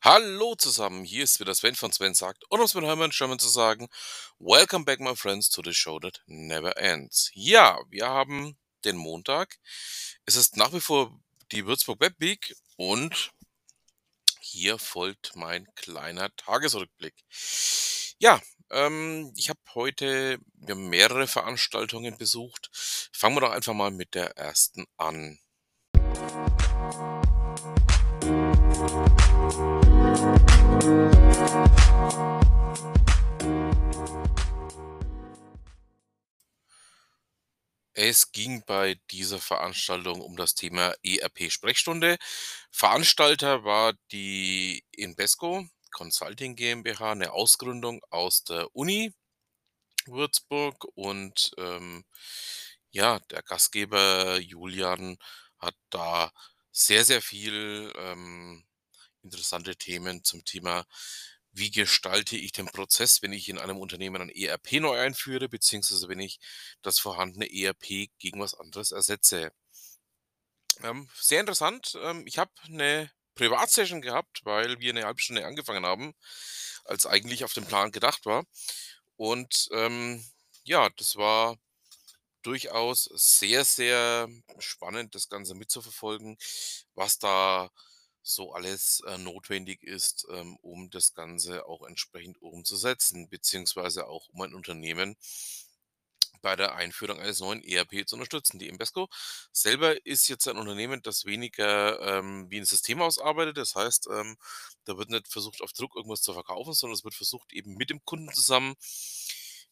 Hallo zusammen, hier ist wieder Sven von Sven sagt, und um es mit Hermann Sherman zu sagen, Welcome back my friends to the show that never ends. Ja, wir haben den Montag. Es ist nach wie vor die Würzburg Web Week und hier folgt mein kleiner Tagesrückblick. Ja, ähm, ich habe heute mehrere Veranstaltungen besucht. Fangen wir doch einfach mal mit der ersten an. Es ging bei dieser Veranstaltung um das Thema ERP-Sprechstunde. Veranstalter war die Invesco Consulting GmbH, eine Ausgründung aus der Uni Würzburg und ähm, ja, der Gastgeber Julian hat da sehr, sehr viel ähm, interessante Themen zum Thema wie gestalte ich den Prozess, wenn ich in einem Unternehmen ein ERP neu einführe, beziehungsweise wenn ich das vorhandene ERP gegen was anderes ersetze. Ähm, sehr interessant. Ähm, ich habe eine Privatsession gehabt, weil wir eine halbe Stunde angefangen haben, als eigentlich auf den Plan gedacht war. Und ähm, ja, das war durchaus sehr, sehr spannend, das Ganze mitzuverfolgen, was da so alles äh, notwendig ist, ähm, um das Ganze auch entsprechend umzusetzen, beziehungsweise auch um ein Unternehmen bei der Einführung eines neuen ERP zu unterstützen. Die Invesco selber ist jetzt ein Unternehmen, das weniger ähm, wie ein System ausarbeitet. Das heißt, ähm, da wird nicht versucht, auf Druck irgendwas zu verkaufen, sondern es wird versucht, eben mit dem Kunden zusammen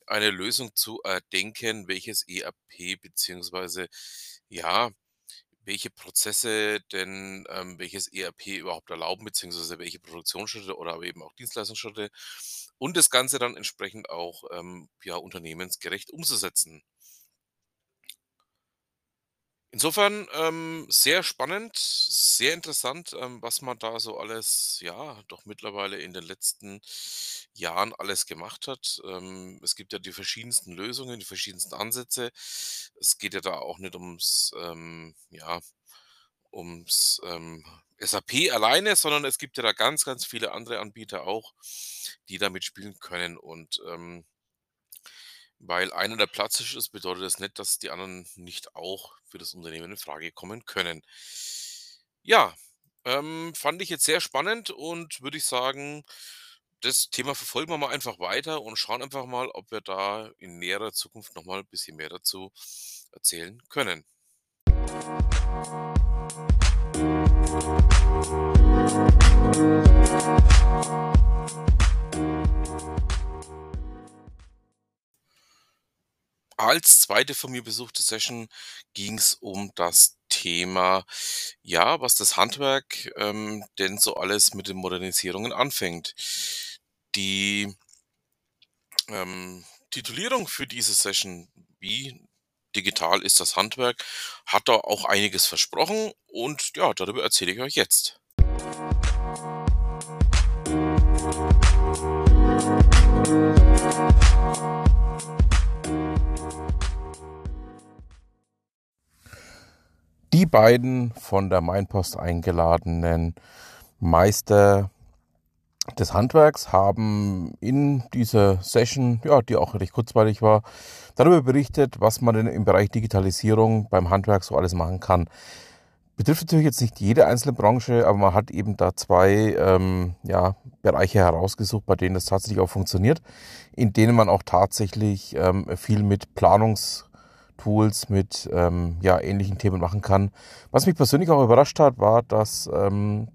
eine Lösung zu erdenken, welches ERP beziehungsweise ja, welche Prozesse denn ähm, welches ERP überhaupt erlauben, beziehungsweise welche Produktionsschritte oder eben auch Dienstleistungsschritte und das Ganze dann entsprechend auch ähm, ja, unternehmensgerecht umzusetzen. Insofern ähm, sehr spannend, sehr interessant, ähm, was man da so alles, ja, doch mittlerweile in den letzten Jahren alles gemacht hat. Ähm, es gibt ja die verschiedensten Lösungen, die verschiedensten Ansätze. Es geht ja da auch nicht ums, ähm, ja, ums ähm, SAP alleine, sondern es gibt ja da ganz, ganz viele andere Anbieter auch, die da mitspielen können. Und ähm, weil einer der Platzhirsch ist, bedeutet das nicht, dass die anderen nicht auch für das Unternehmen in Frage kommen können. Ja, ähm, fand ich jetzt sehr spannend und würde ich sagen, das Thema verfolgen wir mal einfach weiter und schauen einfach mal, ob wir da in näherer Zukunft noch mal ein bisschen mehr dazu erzählen können. Als zweite von mir besuchte Session ging es um das Thema, ja, was das Handwerk ähm, denn so alles mit den Modernisierungen anfängt. Die ähm, Titulierung für diese Session, wie digital ist das Handwerk, hat da auch einiges versprochen und ja, darüber erzähle ich euch jetzt. Die beiden von der Mainpost eingeladenen Meister des Handwerks haben in dieser Session, ja, die auch recht kurzweilig war, darüber berichtet, was man denn im Bereich Digitalisierung beim Handwerk so alles machen kann. Betrifft natürlich jetzt nicht jede einzelne Branche, aber man hat eben da zwei ähm, ja, Bereiche herausgesucht, bei denen das tatsächlich auch funktioniert, in denen man auch tatsächlich ähm, viel mit Planungstools, mit ähm, ja, ähnlichen Themen machen kann. Was mich persönlich auch überrascht hat, war, dass ähm,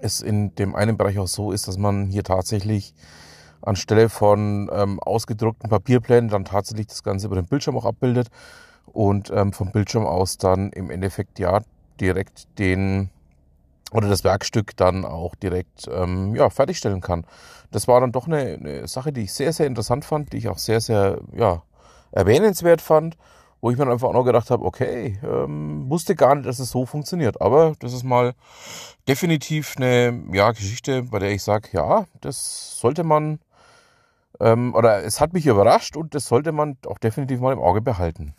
es in dem einen Bereich auch so ist, dass man hier tatsächlich anstelle von ähm, ausgedruckten Papierplänen dann tatsächlich das Ganze über den Bildschirm auch abbildet und ähm, vom Bildschirm aus dann im Endeffekt ja direkt den oder das Werkstück dann auch direkt ähm, ja, fertigstellen kann. Das war dann doch eine, eine Sache, die ich sehr, sehr interessant fand, die ich auch sehr, sehr ja, erwähnenswert fand wo ich mir einfach auch noch gedacht habe, okay, ähm, wusste gar nicht, dass es so funktioniert. Aber das ist mal definitiv eine ja, Geschichte, bei der ich sage, ja, das sollte man, ähm, oder es hat mich überrascht und das sollte man auch definitiv mal im Auge behalten.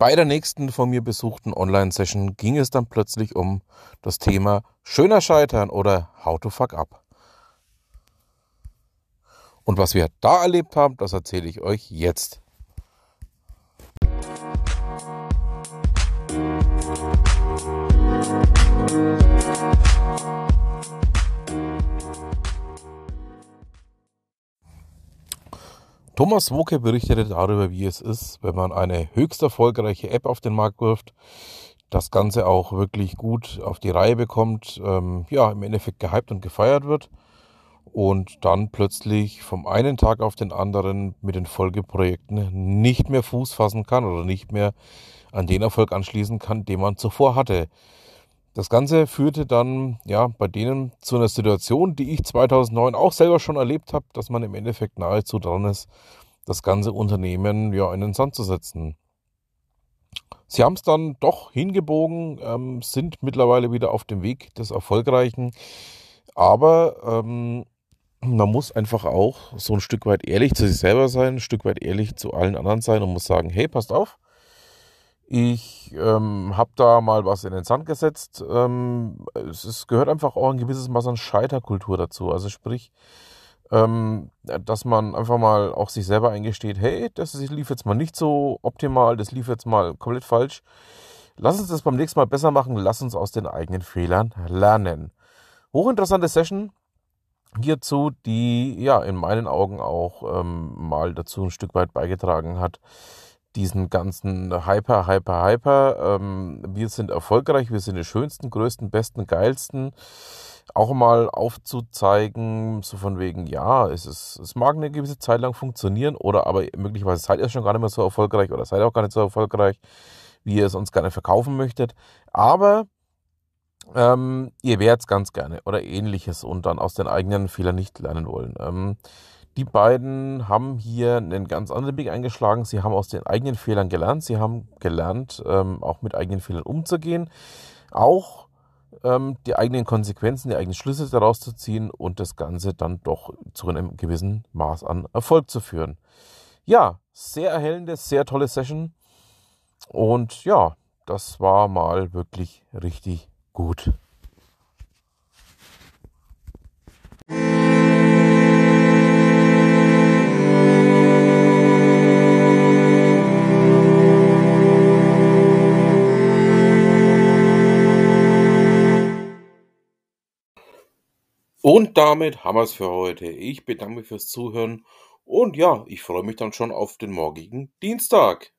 Bei der nächsten von mir besuchten Online-Session ging es dann plötzlich um das Thema schöner Scheitern oder How to Fuck Up. Und was wir da erlebt haben, das erzähle ich euch jetzt. Thomas Woke berichtete darüber, wie es ist, wenn man eine höchst erfolgreiche App auf den Markt wirft, das Ganze auch wirklich gut auf die Reihe bekommt, ähm, ja, im Endeffekt gehypt und gefeiert wird und dann plötzlich vom einen Tag auf den anderen mit den Folgeprojekten nicht mehr Fuß fassen kann oder nicht mehr an den Erfolg anschließen kann, den man zuvor hatte. Das Ganze führte dann ja bei denen zu einer Situation, die ich 2009 auch selber schon erlebt habe, dass man im Endeffekt nahezu dran ist, das ganze Unternehmen ja in den Sand zu setzen. Sie haben es dann doch hingebogen, ähm, sind mittlerweile wieder auf dem Weg des Erfolgreichen, aber ähm, man muss einfach auch so ein Stück weit ehrlich zu sich selber sein, ein Stück weit ehrlich zu allen anderen sein und muss sagen, hey, passt auf, ich ähm, habe da mal was in den Sand gesetzt. Ähm, es, es, gehört einfach auch ein gewisses Maß an Scheiterkultur dazu. Also sprich, ähm, dass man einfach mal auch sich selber eingesteht, hey, das lief jetzt mal nicht so optimal, das lief jetzt mal komplett falsch. Lass uns das beim nächsten Mal besser machen, lass uns aus den eigenen Fehlern lernen. Hochinteressante Session hierzu, die ja in meinen Augen auch ähm, mal dazu ein Stück weit beigetragen hat, diesen ganzen Hyper, Hyper, Hyper. Ähm, wir sind erfolgreich, wir sind die schönsten, größten, besten, geilsten. Auch mal aufzuzeigen, so von wegen, ja, es, ist, es mag eine gewisse Zeit lang funktionieren oder aber möglicherweise seid ihr schon gar nicht mehr so erfolgreich oder seid auch gar nicht so erfolgreich, wie ihr es uns gerne verkaufen möchtet. Aber ähm, ihr werdet es ganz gerne oder ähnliches und dann aus den eigenen Fehlern nicht lernen wollen. Ähm, die beiden haben hier einen ganz anderen Weg eingeschlagen. Sie haben aus den eigenen Fehlern gelernt. Sie haben gelernt, ähm, auch mit eigenen Fehlern umzugehen. Auch ähm, die eigenen Konsequenzen, die eigenen Schlüsse daraus zu ziehen und das Ganze dann doch zu einem gewissen Maß an Erfolg zu führen. Ja, sehr erhellende, sehr tolle Session. Und ja, das war mal wirklich richtig gut. Und damit haben wir es für heute. Ich bedanke mich fürs Zuhören und ja, ich freue mich dann schon auf den morgigen Dienstag.